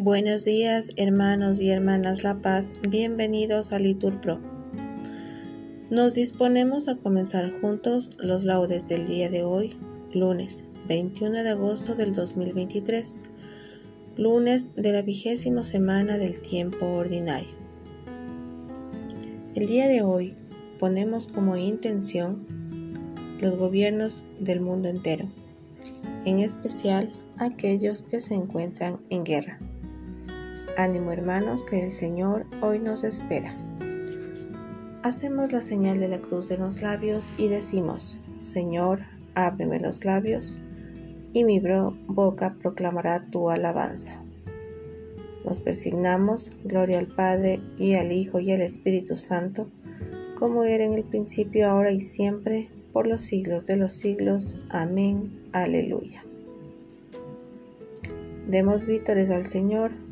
Buenos días, hermanos y hermanas La Paz, bienvenidos a Litur Pro. Nos disponemos a comenzar juntos los laudes del día de hoy, lunes 21 de agosto del 2023, lunes de la vigésima semana del tiempo ordinario. El día de hoy ponemos como intención los gobiernos del mundo entero, en especial aquellos que se encuentran en guerra. Ánimo hermanos, que el Señor hoy nos espera. Hacemos la señal de la cruz de los labios y decimos, Señor, ábreme los labios, y mi boca proclamará tu alabanza. Nos persignamos, gloria al Padre, y al Hijo, y al Espíritu Santo, como era en el principio, ahora y siempre, por los siglos de los siglos. Amén. Aleluya. Demos vítores al Señor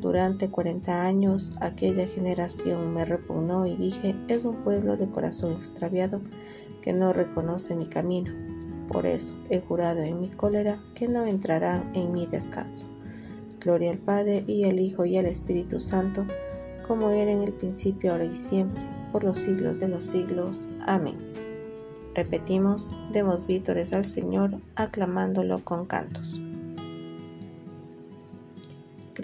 Durante cuarenta años aquella generación me repugnó y dije, es un pueblo de corazón extraviado que no reconoce mi camino. Por eso he jurado en mi cólera que no entrarán en mi descanso. Gloria al Padre y al Hijo y al Espíritu Santo, como era en el principio, ahora y siempre, por los siglos de los siglos. Amén. Repetimos, demos vítores al Señor, aclamándolo con cantos.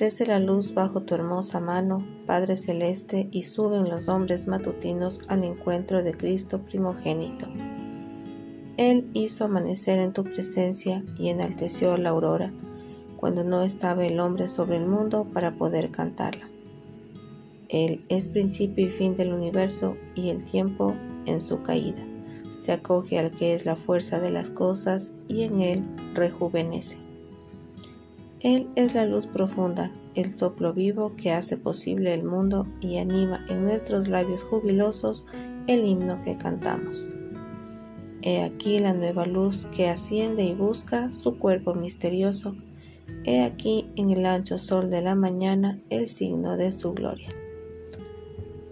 Crece la luz bajo tu hermosa mano, Padre Celeste, y suben los hombres matutinos al encuentro de Cristo primogénito. Él hizo amanecer en tu presencia y enalteció la aurora, cuando no estaba el hombre sobre el mundo para poder cantarla. Él es principio y fin del universo y el tiempo en su caída. Se acoge al que es la fuerza de las cosas y en él rejuvenece. Él es la luz profunda, el soplo vivo que hace posible el mundo y anima en nuestros labios jubilosos el himno que cantamos. He aquí la nueva luz que asciende y busca su cuerpo misterioso. He aquí en el ancho sol de la mañana el signo de su gloria.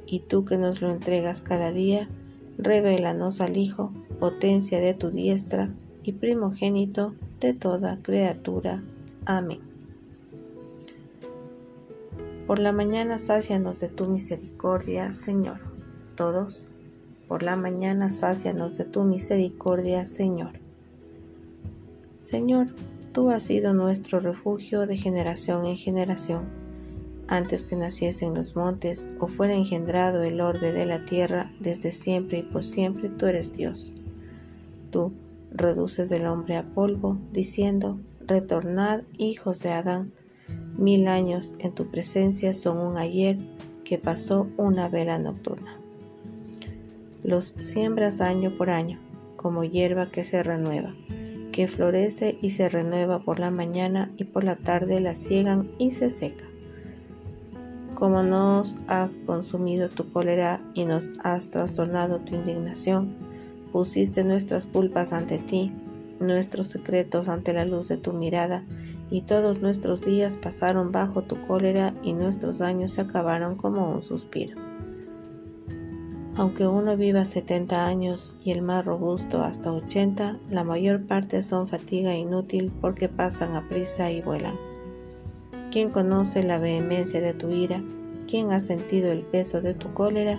Y tú que nos lo entregas cada día, revélanos al Hijo, potencia de tu diestra y primogénito de toda criatura. Amén. Por la mañana sácianos de tu misericordia, Señor. Todos, por la mañana sácianos de tu misericordia, Señor. Señor, tú has sido nuestro refugio de generación en generación. Antes que naciesen los montes o fuera engendrado el orbe de la tierra, desde siempre y por siempre tú eres Dios. Tú reduces el hombre a polvo, diciendo, retornad, hijos de Adán. Mil años en tu presencia son un ayer que pasó una vela nocturna. Los siembras año por año, como hierba que se renueva, que florece y se renueva por la mañana y por la tarde la ciegan y se seca. Como nos has consumido tu cólera y nos has trastornado tu indignación, pusiste nuestras culpas ante ti nuestros secretos ante la luz de tu mirada, y todos nuestros días pasaron bajo tu cólera y nuestros años se acabaron como un suspiro. Aunque uno viva 70 años y el más robusto hasta 80, la mayor parte son fatiga inútil porque pasan a prisa y vuelan. ¿Quién conoce la vehemencia de tu ira? ¿Quién ha sentido el peso de tu cólera?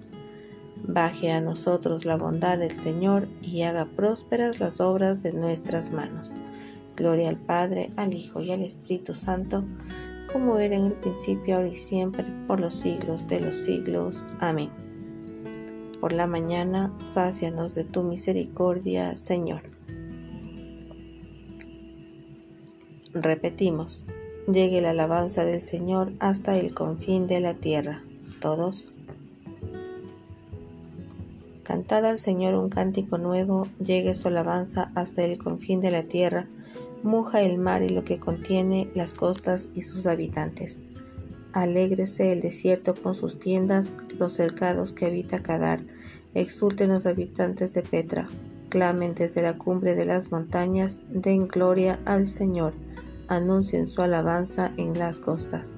Baje a nosotros la bondad del Señor y haga prósperas las obras de nuestras manos. Gloria al Padre, al Hijo y al Espíritu Santo, como era en el principio, ahora y siempre, por los siglos de los siglos. Amén por la mañana, sácianos de tu misericordia, Señor. Repetimos, llegue la alabanza del Señor hasta el confín de la tierra. Todos. Cantad al Señor un cántico nuevo, llegue su alabanza hasta el confín de la tierra, muja el mar y lo que contiene, las costas y sus habitantes. Alégrese el desierto con sus tiendas, los cercados que habita Cadar. Exulten los habitantes de Petra. Clamen desde la cumbre de las montañas, den gloria al Señor. Anuncien su alabanza en las costas.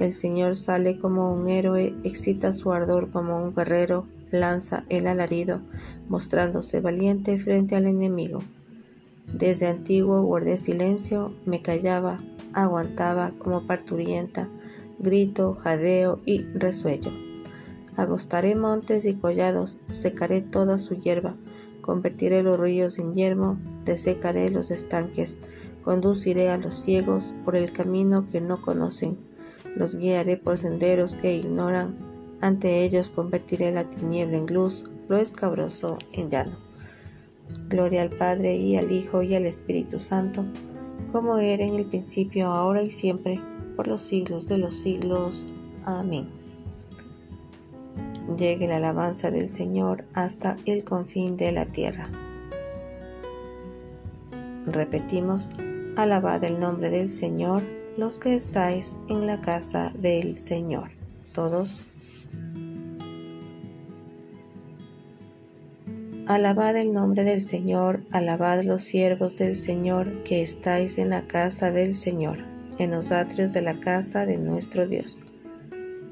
El Señor sale como un héroe, excita su ardor como un guerrero, lanza el alarido, mostrándose valiente frente al enemigo. Desde antiguo guardé silencio, me callaba, aguantaba como parturienta, grito, jadeo y resuello. Agostaré montes y collados, secaré toda su hierba, convertiré los ríos en yermo, desecaré los estanques, conduciré a los ciegos por el camino que no conocen, los guiaré por senderos que ignoran, ante ellos convertiré la tiniebla en luz, lo escabroso en llano. Gloria al Padre y al Hijo y al Espíritu Santo, como era en el principio, ahora y siempre, por los siglos de los siglos. Amén. Llegue la alabanza del Señor hasta el confín de la tierra. Repetimos, alabad el nombre del Señor los que estáis en la casa del Señor. Todos. Alabad el nombre del Señor, alabad los siervos del Señor que estáis en la casa del Señor en los atrios de la casa de nuestro Dios.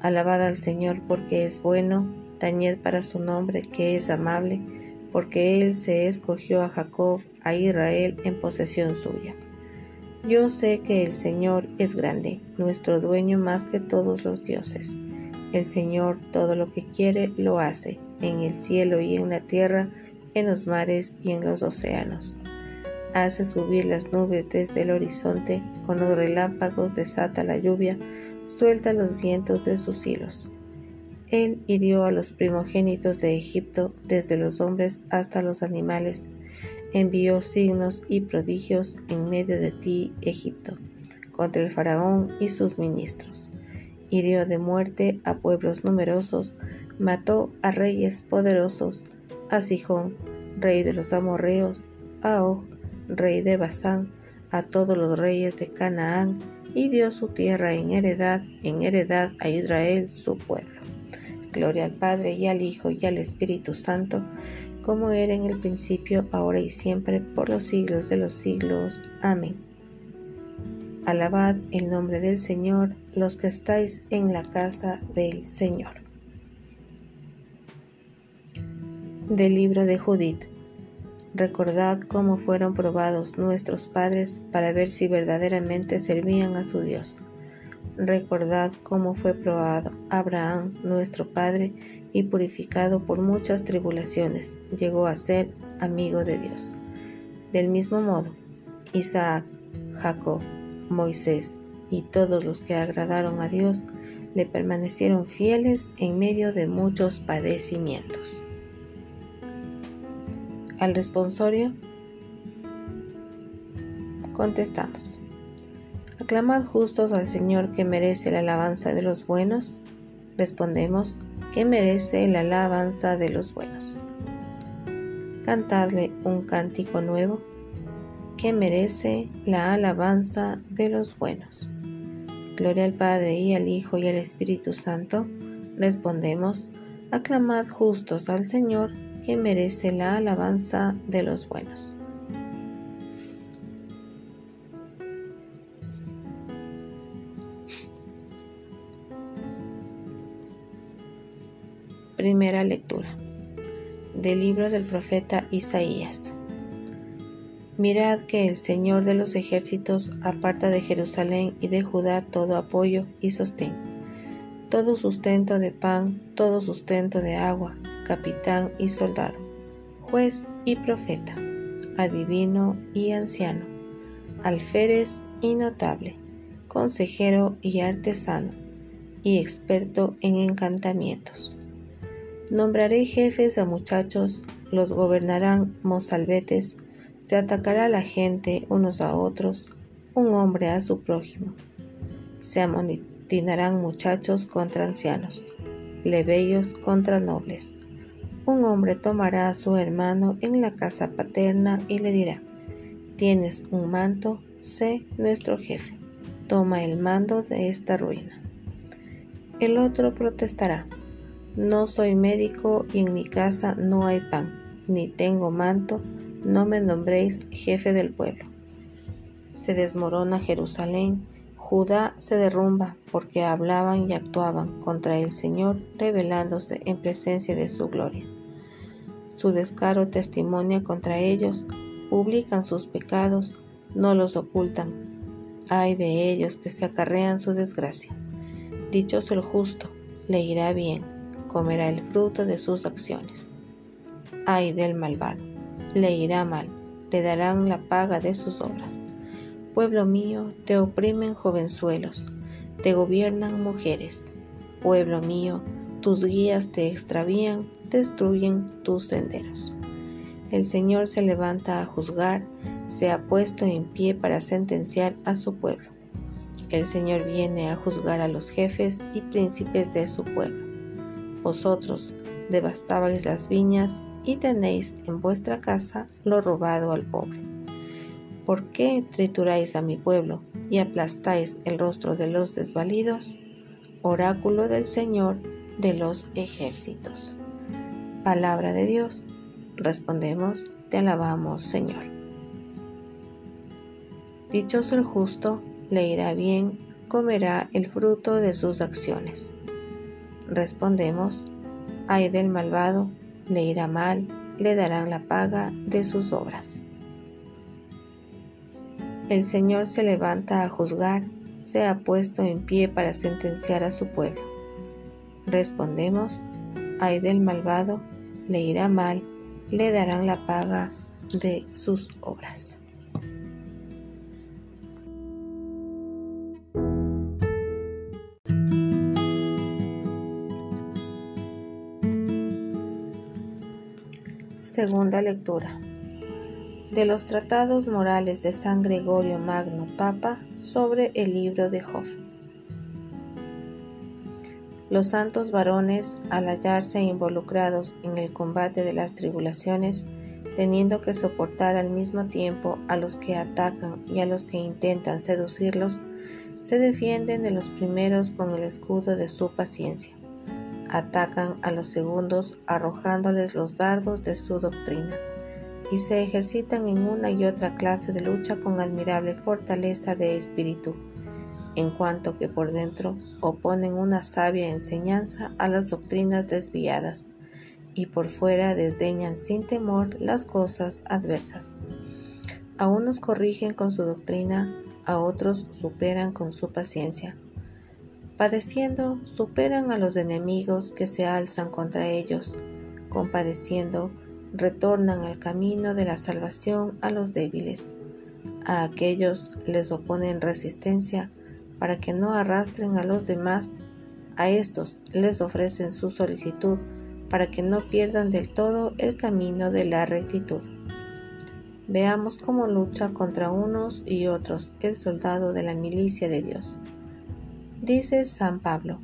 Alabad al Señor porque es bueno, tañed para su nombre que es amable, porque Él se escogió a Jacob, a Israel en posesión suya. Yo sé que el Señor es grande, nuestro dueño más que todos los dioses. El Señor todo lo que quiere lo hace, en el cielo y en la tierra, en los mares y en los océanos hace subir las nubes desde el horizonte, con los relámpagos desata la lluvia, suelta los vientos de sus hilos. Él hirió a los primogénitos de Egipto, desde los hombres hasta los animales, envió signos y prodigios en medio de ti, Egipto, contra el faraón y sus ministros. Hirió de muerte a pueblos numerosos, mató a reyes poderosos, a Sijón, rey de los amorreos, a Og, rey de Basán, a todos los reyes de Canaán, y dio su tierra en heredad, en heredad a Israel su pueblo. Gloria al Padre y al Hijo y al Espíritu Santo, como era en el principio, ahora y siempre, por los siglos de los siglos. Amén. Alabad el nombre del Señor, los que estáis en la casa del Señor. Del libro de Judith. Recordad cómo fueron probados nuestros padres para ver si verdaderamente servían a su Dios. Recordad cómo fue probado Abraham, nuestro padre, y purificado por muchas tribulaciones, llegó a ser amigo de Dios. Del mismo modo, Isaac, Jacob, Moisés y todos los que agradaron a Dios le permanecieron fieles en medio de muchos padecimientos. Al responsorio contestamos. ¿Aclamad justos al Señor que merece la alabanza de los buenos? Respondemos que merece la alabanza de los buenos. Cantadle un cántico nuevo que merece la alabanza de los buenos. Gloria al Padre y al Hijo y al Espíritu Santo. Respondemos, aclamad justos al Señor que merece la alabanza de los buenos. Primera lectura del libro del profeta Isaías. Mirad que el Señor de los ejércitos aparta de Jerusalén y de Judá todo apoyo y sostén, todo sustento de pan, todo sustento de agua, capitán y soldado, juez y profeta, adivino y anciano, alférez y notable, consejero y artesano, y experto en encantamientos. Nombraré jefes a muchachos, los gobernarán mozalbetes, se atacará la gente unos a otros, un hombre a su prójimo. Se amotinarán muchachos contra ancianos, plebeyos contra nobles. Un hombre tomará a su hermano en la casa paterna y le dirá, tienes un manto, sé nuestro jefe, toma el mando de esta ruina. El otro protestará, no soy médico y en mi casa no hay pan, ni tengo manto, no me nombréis jefe del pueblo. Se desmorona Jerusalén, Judá se derrumba porque hablaban y actuaban contra el Señor, revelándose en presencia de su gloria. Su descaro testimonia contra ellos, publican sus pecados, no los ocultan. Ay de ellos que se acarrean su desgracia. Dichoso el justo, le irá bien, comerá el fruto de sus acciones. Ay del malvado le irá mal, le darán la paga de sus obras. Pueblo mío, te oprimen jovenzuelos, te gobiernan mujeres. Pueblo mío, tus guías te extravían, destruyen tus senderos. El Señor se levanta a juzgar, se ha puesto en pie para sentenciar a su pueblo. El Señor viene a juzgar a los jefes y príncipes de su pueblo. Vosotros devastabais las viñas y tenéis en vuestra casa lo robado al pobre. ¿Por qué trituráis a mi pueblo y aplastáis el rostro de los desvalidos? Oráculo del Señor de los ejércitos. Palabra de Dios. Respondemos, te alabamos, Señor. Dichoso el justo, le irá bien, comerá el fruto de sus acciones. Respondemos, ay del malvado, le irá mal, le darán la paga de sus obras. El Señor se levanta a juzgar, se ha puesto en pie para sentenciar a su pueblo. Respondemos, ay del malvado, le irá mal, le darán la paga de sus obras. Segunda lectura. De los tratados morales de San Gregorio Magno Papa sobre el libro de Job. Los santos varones, al hallarse involucrados en el combate de las tribulaciones, teniendo que soportar al mismo tiempo a los que atacan y a los que intentan seducirlos, se defienden de los primeros con el escudo de su paciencia. Atacan a los segundos arrojándoles los dardos de su doctrina y se ejercitan en una y otra clase de lucha con admirable fortaleza de espíritu, en cuanto que por dentro oponen una sabia enseñanza a las doctrinas desviadas y por fuera desdeñan sin temor las cosas adversas. A unos corrigen con su doctrina, a otros superan con su paciencia Padeciendo, superan a los enemigos que se alzan contra ellos. Compadeciendo, retornan al camino de la salvación a los débiles. A aquellos les oponen resistencia para que no arrastren a los demás. A estos les ofrecen su solicitud para que no pierdan del todo el camino de la rectitud. Veamos cómo lucha contra unos y otros el soldado de la milicia de Dios. Dice San Pablo,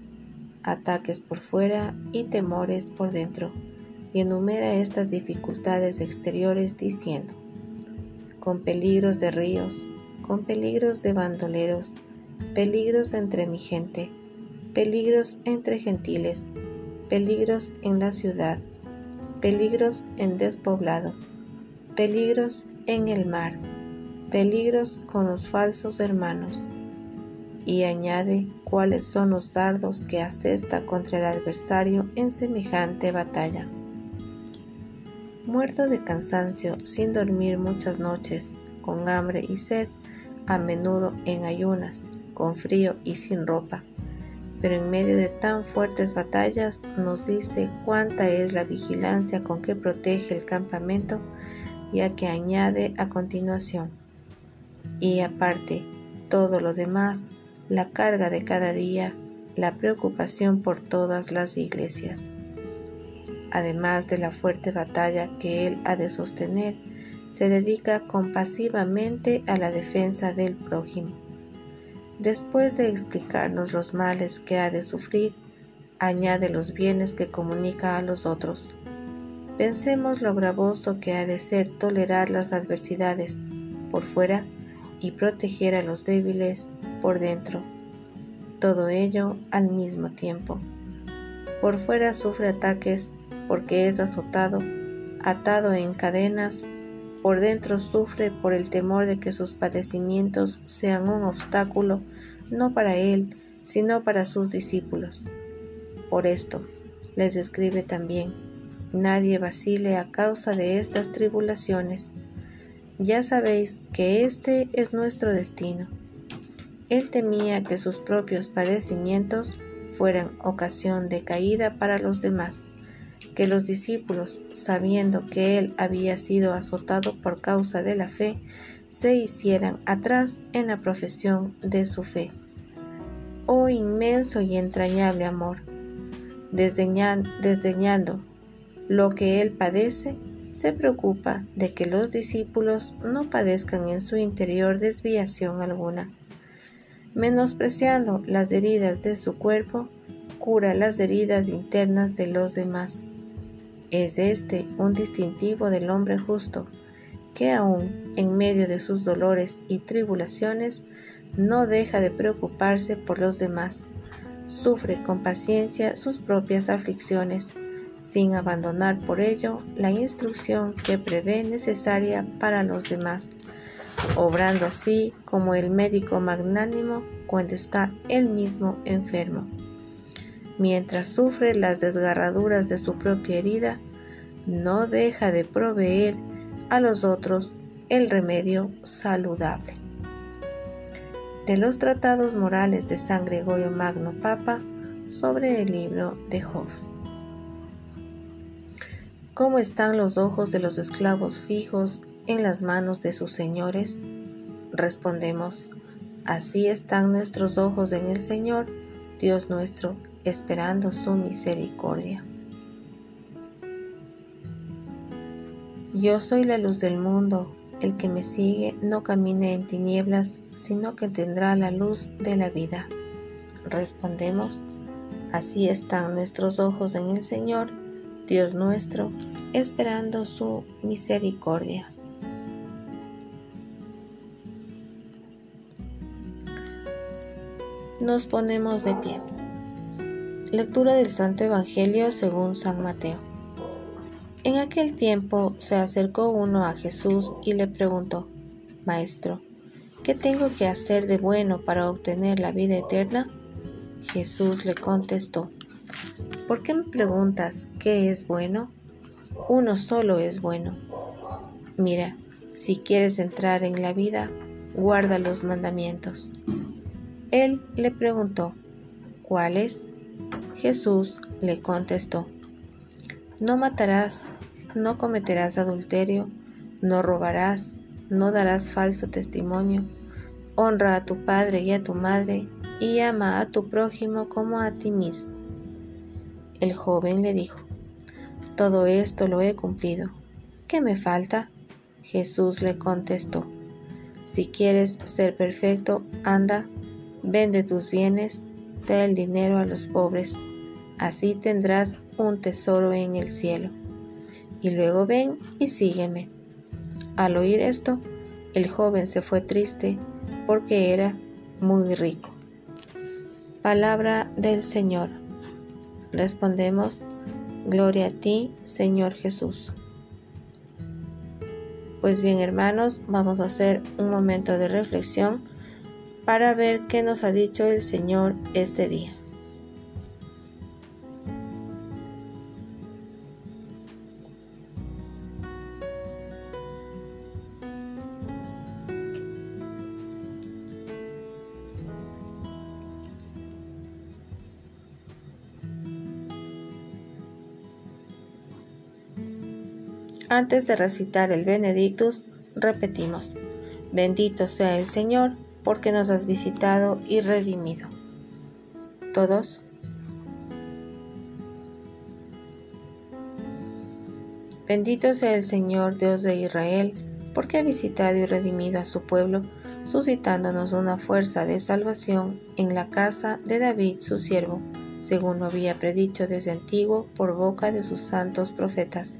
ataques por fuera y temores por dentro, y enumera estas dificultades exteriores diciendo, con peligros de ríos, con peligros de bandoleros, peligros entre mi gente, peligros entre gentiles, peligros en la ciudad, peligros en despoblado, peligros en el mar, peligros con los falsos hermanos, y añade cuáles son los dardos que asesta contra el adversario en semejante batalla. Muerto de cansancio, sin dormir muchas noches, con hambre y sed, a menudo en ayunas, con frío y sin ropa. Pero en medio de tan fuertes batallas nos dice cuánta es la vigilancia con que protege el campamento, ya que añade a continuación. Y aparte, todo lo demás, la carga de cada día, la preocupación por todas las iglesias. Además de la fuerte batalla que él ha de sostener, se dedica compasivamente a la defensa del prójimo. Después de explicarnos los males que ha de sufrir, añade los bienes que comunica a los otros. Pensemos lo gravoso que ha de ser tolerar las adversidades por fuera y proteger a los débiles por dentro. Todo ello al mismo tiempo. Por fuera sufre ataques porque es azotado, atado en cadenas por dentro sufre por el temor de que sus padecimientos sean un obstáculo no para él, sino para sus discípulos. Por esto, les escribe también, nadie vacile a causa de estas tribulaciones. Ya sabéis que este es nuestro destino. Él temía que sus propios padecimientos fueran ocasión de caída para los demás que los discípulos, sabiendo que él había sido azotado por causa de la fe, se hicieran atrás en la profesión de su fe. Oh inmenso y entrañable amor, desdeñando lo que él padece, se preocupa de que los discípulos no padezcan en su interior desviación alguna. Menospreciando las heridas de su cuerpo, cura las heridas internas de los demás es este un distintivo del hombre justo, que aún en medio de sus dolores y tribulaciones no deja de preocuparse por los demás, sufre con paciencia sus propias aflicciones, sin abandonar por ello la instrucción que prevé necesaria para los demás, obrando así como el médico magnánimo cuando está él mismo enfermo mientras sufre las desgarraduras de su propia herida, no deja de proveer a los otros el remedio saludable. De los tratados morales de San Gregorio Magno Papa sobre el libro de Job. ¿Cómo están los ojos de los esclavos fijos en las manos de sus señores? Respondemos, así están nuestros ojos en el Señor, Dios nuestro, esperando su misericordia. Yo soy la luz del mundo, el que me sigue no camine en tinieblas, sino que tendrá la luz de la vida. Respondemos, así están nuestros ojos en el Señor, Dios nuestro, esperando su misericordia. Nos ponemos de pie. Lectura del Santo Evangelio según San Mateo. En aquel tiempo se acercó uno a Jesús y le preguntó, Maestro, ¿qué tengo que hacer de bueno para obtener la vida eterna? Jesús le contestó, ¿por qué me preguntas qué es bueno? Uno solo es bueno. Mira, si quieres entrar en la vida, guarda los mandamientos. Él le preguntó, ¿cuáles? Jesús le contestó, No matarás, no cometerás adulterio, no robarás, no darás falso testimonio, honra a tu padre y a tu madre, y ama a tu prójimo como a ti mismo. El joven le dijo, Todo esto lo he cumplido. ¿Qué me falta? Jesús le contestó, Si quieres ser perfecto, anda, vende tus bienes, el dinero a los pobres, así tendrás un tesoro en el cielo. Y luego ven y sígueme. Al oír esto, el joven se fue triste porque era muy rico. Palabra del Señor. Respondemos, Gloria a ti, Señor Jesús. Pues bien, hermanos, vamos a hacer un momento de reflexión para ver qué nos ha dicho el Señor este día. Antes de recitar el Benedictus, repetimos, bendito sea el Señor porque nos has visitado y redimido. Todos. Bendito sea el Señor Dios de Israel, porque ha visitado y redimido a su pueblo, suscitándonos una fuerza de salvación en la casa de David su siervo, según lo había predicho desde antiguo por boca de sus santos profetas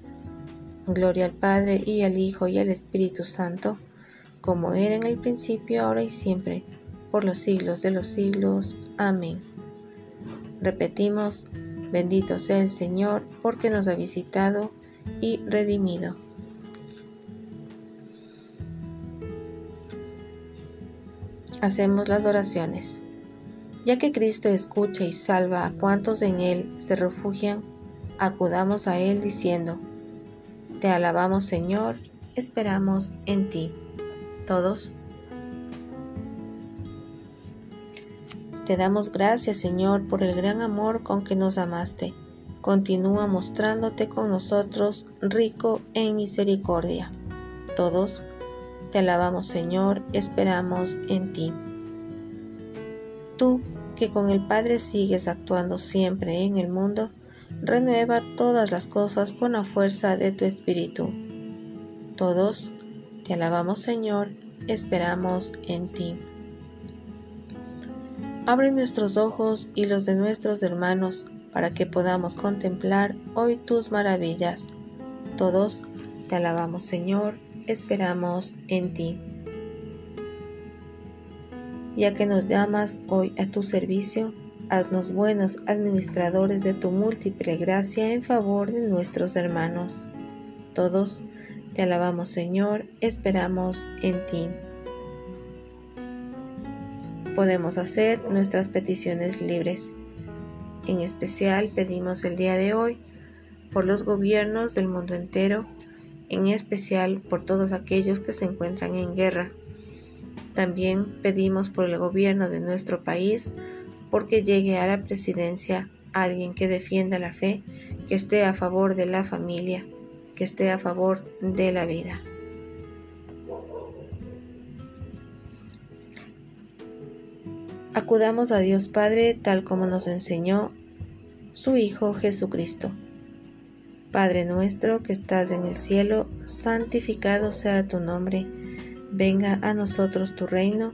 Gloria al Padre y al Hijo y al Espíritu Santo, como era en el principio, ahora y siempre, por los siglos de los siglos. Amén. Repetimos, bendito sea el Señor, porque nos ha visitado y redimido. Hacemos las oraciones. Ya que Cristo escucha y salva a cuantos en Él se refugian, acudamos a Él diciendo, te alabamos Señor, esperamos en ti. Todos. Te damos gracias Señor por el gran amor con que nos amaste. Continúa mostrándote con nosotros rico en misericordia. Todos. Te alabamos Señor, esperamos en ti. Tú que con el Padre sigues actuando siempre en el mundo, renueva todas las cosas con la fuerza de tu Espíritu. Todos te alabamos Señor, esperamos en ti. Abre nuestros ojos y los de nuestros hermanos para que podamos contemplar hoy tus maravillas. Todos te alabamos Señor, esperamos en ti. Ya que nos llamas hoy a tu servicio, haznos buenos administradores de tu múltiple gracia en favor de nuestros hermanos. Todos te alabamos Señor, esperamos en ti. Podemos hacer nuestras peticiones libres. En especial pedimos el día de hoy por los gobiernos del mundo entero, en especial por todos aquellos que se encuentran en guerra. También pedimos por el gobierno de nuestro país, porque llegue a la presidencia alguien que defienda la fe, que esté a favor de la familia, que esté a favor de la vida. Acudamos a Dios Padre tal como nos enseñó su Hijo Jesucristo. Padre nuestro que estás en el cielo, santificado sea tu nombre, venga a nosotros tu reino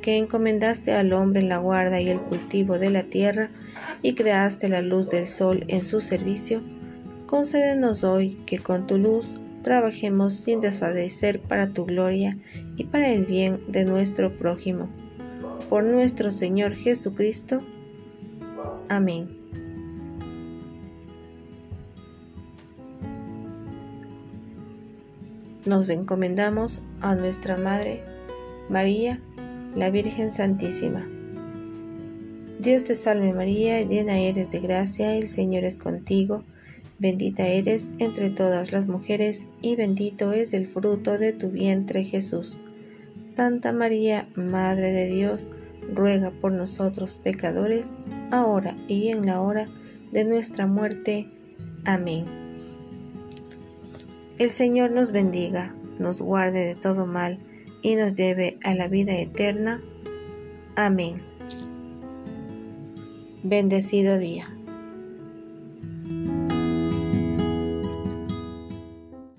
que encomendaste al hombre la guarda y el cultivo de la tierra, y creaste la luz del sol en su servicio, concédenos hoy que con tu luz trabajemos sin desfallecer para tu gloria y para el bien de nuestro prójimo. Por nuestro Señor Jesucristo. Amén. Nos encomendamos a nuestra Madre, María, la Virgen Santísima. Dios te salve María, llena eres de gracia, el Señor es contigo, bendita eres entre todas las mujeres y bendito es el fruto de tu vientre Jesús. Santa María, Madre de Dios, ruega por nosotros pecadores, ahora y en la hora de nuestra muerte. Amén. El Señor nos bendiga, nos guarde de todo mal y nos lleve a la vida eterna. Amén. Bendecido día.